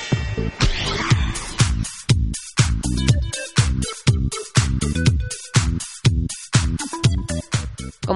Thank you.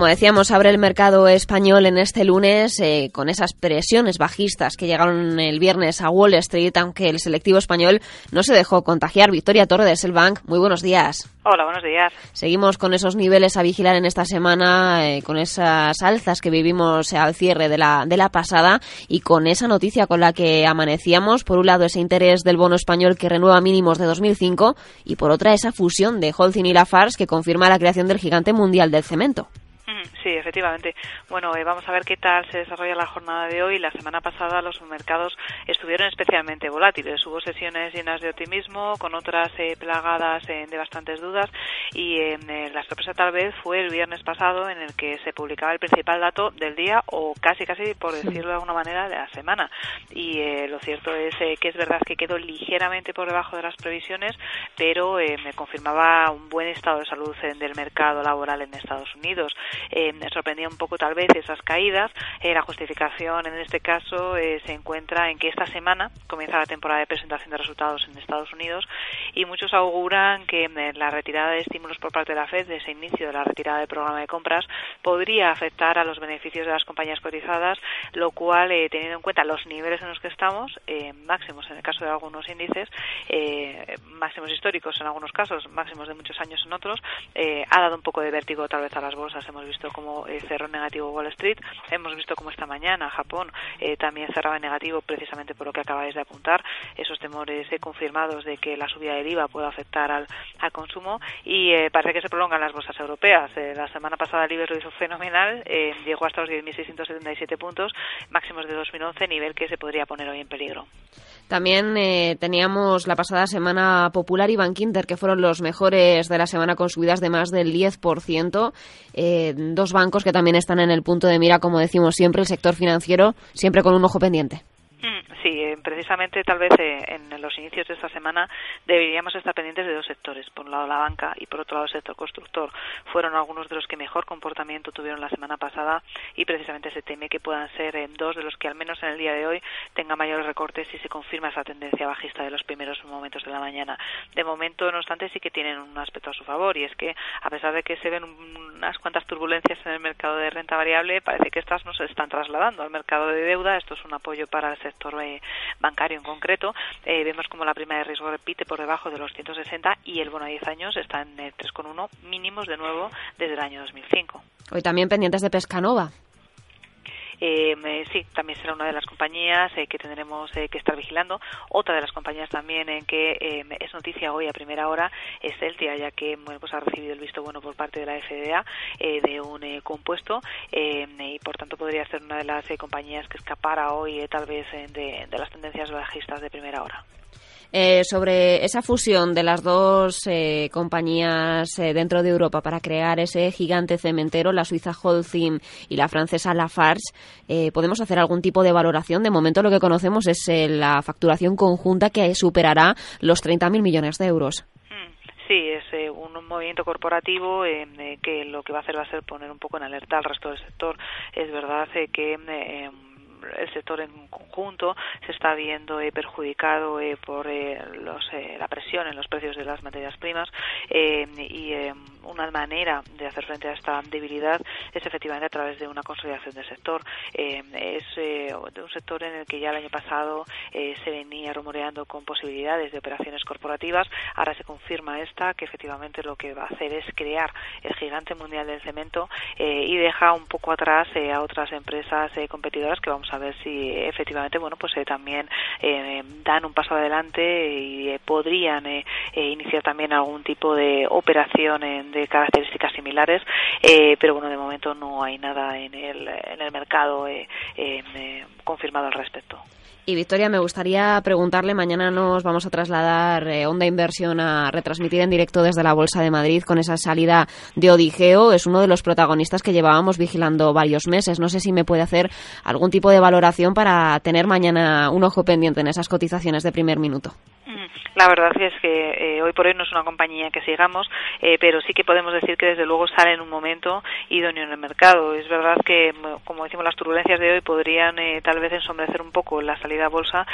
Como decíamos, abre el mercado español en este lunes eh, con esas presiones bajistas que llegaron el viernes a Wall Street, aunque el selectivo español no se dejó contagiar. Victoria Torre de Selbank, muy buenos días. Hola, buenos días. Seguimos con esos niveles a vigilar en esta semana, eh, con esas alzas que vivimos al cierre de la, de la pasada y con esa noticia con la que amanecíamos. Por un lado, ese interés del bono español que renueva mínimos de 2005 y por otra, esa fusión de Holcim y Lafarge que confirma la creación del gigante mundial del cemento. Sí, efectivamente. Bueno, eh, vamos a ver qué tal se desarrolla la jornada de hoy. La semana pasada los mercados estuvieron especialmente volátiles. Hubo sesiones llenas de optimismo, con otras eh, plagadas eh, de bastantes dudas. Y la sorpresa tal vez fue el viernes pasado en el que se publicaba el principal dato del día o casi, casi, por decirlo de alguna manera, de la semana. Y lo cierto es que es verdad que quedó ligeramente por debajo de las previsiones, pero me confirmaba un buen estado de salud del mercado laboral en Estados Unidos me sorprendía un poco tal vez esas caídas. Eh, la justificación en este caso eh, se encuentra en que esta semana comienza la temporada de presentación de resultados en Estados Unidos y muchos auguran que eh, la retirada de estímulos por parte de la Fed, de ese inicio de la retirada del programa de compras, podría afectar a los beneficios de las compañías cotizadas, lo cual, teniendo en cuenta los niveles en los que estamos, máximos en el caso de algunos índices, máximos históricos en algunos casos, máximos de muchos años en otros, ha dado un poco de vértigo tal vez a las bolsas. Hemos visto como como eh, cerró negativo Wall Street. Hemos visto como esta mañana Japón eh, también cerraba negativo precisamente por lo que acabáis de apuntar, esos temores eh, confirmados de que la subida del IVA pueda afectar al, al consumo y parece que se prolongan las bolsas europeas. la semana pasada el IBEX lo hizo fenomenal, llegó hasta los 10.677 puntos, máximos de 2011, nivel que se podría poner hoy en peligro. También teníamos la pasada semana Popular y Bankinter, que fueron los mejores de la semana con subidas de más del 10%. Dos bancos que también están en el punto de mira, como decimos siempre, el sector financiero, siempre con un ojo pendiente. Mm, sí, eh, precisamente tal vez eh, en los inicios de esta semana deberíamos estar pendientes de dos sectores. Por un lado la banca y por otro lado el sector constructor. Fueron algunos de los que mejor comportamiento tuvieron la semana pasada y precisamente se teme que puedan ser eh, dos de los que al menos en el día de hoy tengan mayores recortes si se confirma esa tendencia bajista de los primeros momentos de la mañana. De momento, no obstante, sí que tienen un aspecto a su favor y es que a pesar de que se ven unas cuantas turbulencias en el mercado de renta variable, parece que estas no se están trasladando al mercado de deuda. Esto es un apoyo para el sector eh, bancario en concreto. Eh, vemos como la prima de riesgo repite por debajo de los 160 y el bono a 10 años está en 3,1 mínimos de nuevo desde el año 2005. Hoy también pendientes de Pescanova. Eh, sí, también será una de las compañías eh, que tendremos eh, que estar vigilando. Otra de las compañías también en que eh, es noticia hoy a primera hora es Celtia, ya que bueno, pues ha recibido el visto bueno por parte de la FDA de un compuesto y por tanto podría ser una de las compañías que escapara hoy tal vez de las tendencias bajistas de primera hora. Eh, sobre esa fusión de las dos eh, compañías eh, dentro de Europa para crear ese gigante cementero, la suiza Holcim y la francesa Lafarge, ¿podemos hacer algún tipo de valoración? De momento lo que conocemos es la facturación conjunta que superará los 30.000 millones de euros. Sí, es un movimiento corporativo que lo que va a hacer va a ser poner un poco en alerta al resto del sector. Es verdad que el sector en conjunto se está viendo eh, perjudicado eh, por eh, los, la presión en los precios de las materias primas y una manera de hacer frente a esta debilidad es efectivamente a través de una consolidación del sector. es un sector en el que ya el año pasado se venía rumoreando con posibilidades de operaciones corporativas. Ahora se confirma esta, que efectivamente lo que va a hacer es crear el gigante mundial del cemento y deja un poco atrás a otras empresas competidoras que vamos a ver si efectivamente bueno pues eh, también eh, dan un paso adelante y eh, podrían iniciar también algún tipo de operación de características similares pero bueno de momento no hay nada en el, en el mercado confirmado al respecto. Y Victoria, me gustaría preguntarle, mañana nos vamos a trasladar eh, Onda Inversión a retransmitir en directo desde la Bolsa de Madrid con esa salida de Odigeo. Es uno de los protagonistas que llevábamos vigilando varios meses. No sé si me puede hacer algún tipo de valoración para tener mañana un ojo pendiente en esas cotizaciones de primer minuto. La verdad es que hoy por hoy no es una compañía que sigamos, pero sí que podemos decir que desde luego sale en un momento idóneo en el mercado. Es verdad que, como decimos, las turbulencias de hoy podrían tal vez ensombrecer un poco la salida a bolsa,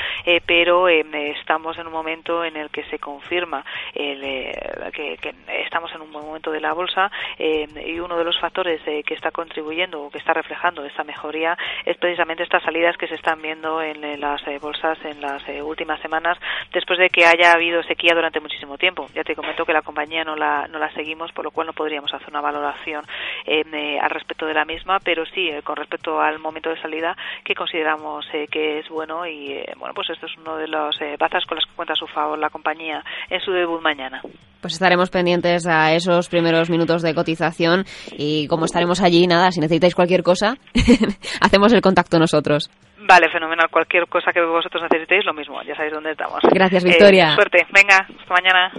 pero estamos en un momento en el que se confirma que, que, estamos en un buen momento de la bolsa y uno de los factores que está contribuyendo o que está reflejando esta mejoría es precisamente estas salidas que se están viendo en las eh, bolsas en las eh, últimas semanas después de que haya habido sequía durante muchísimo tiempo. Ya te comento que la compañía no la, no la seguimos, por lo cual no podríamos hacer una valoración eh, al respecto de la misma, pero sí con respecto al momento de salida que consideramos que es bueno y bueno, pues esto es uno de los bazas con las que cuenta a su favor la compañía en su debut mañana. Pues estaremos pendientes a esos primeros minutos de cotización y como estaremos allí, nada, si necesitáis cualquier cosa, hacemos el contacto nosotros. Vale, fenomenal. Cualquier cosa que vosotros necesitéis, lo mismo. Ya sabéis dónde estamos. Gracias, Victoria. Eh, suerte. Venga, hasta mañana.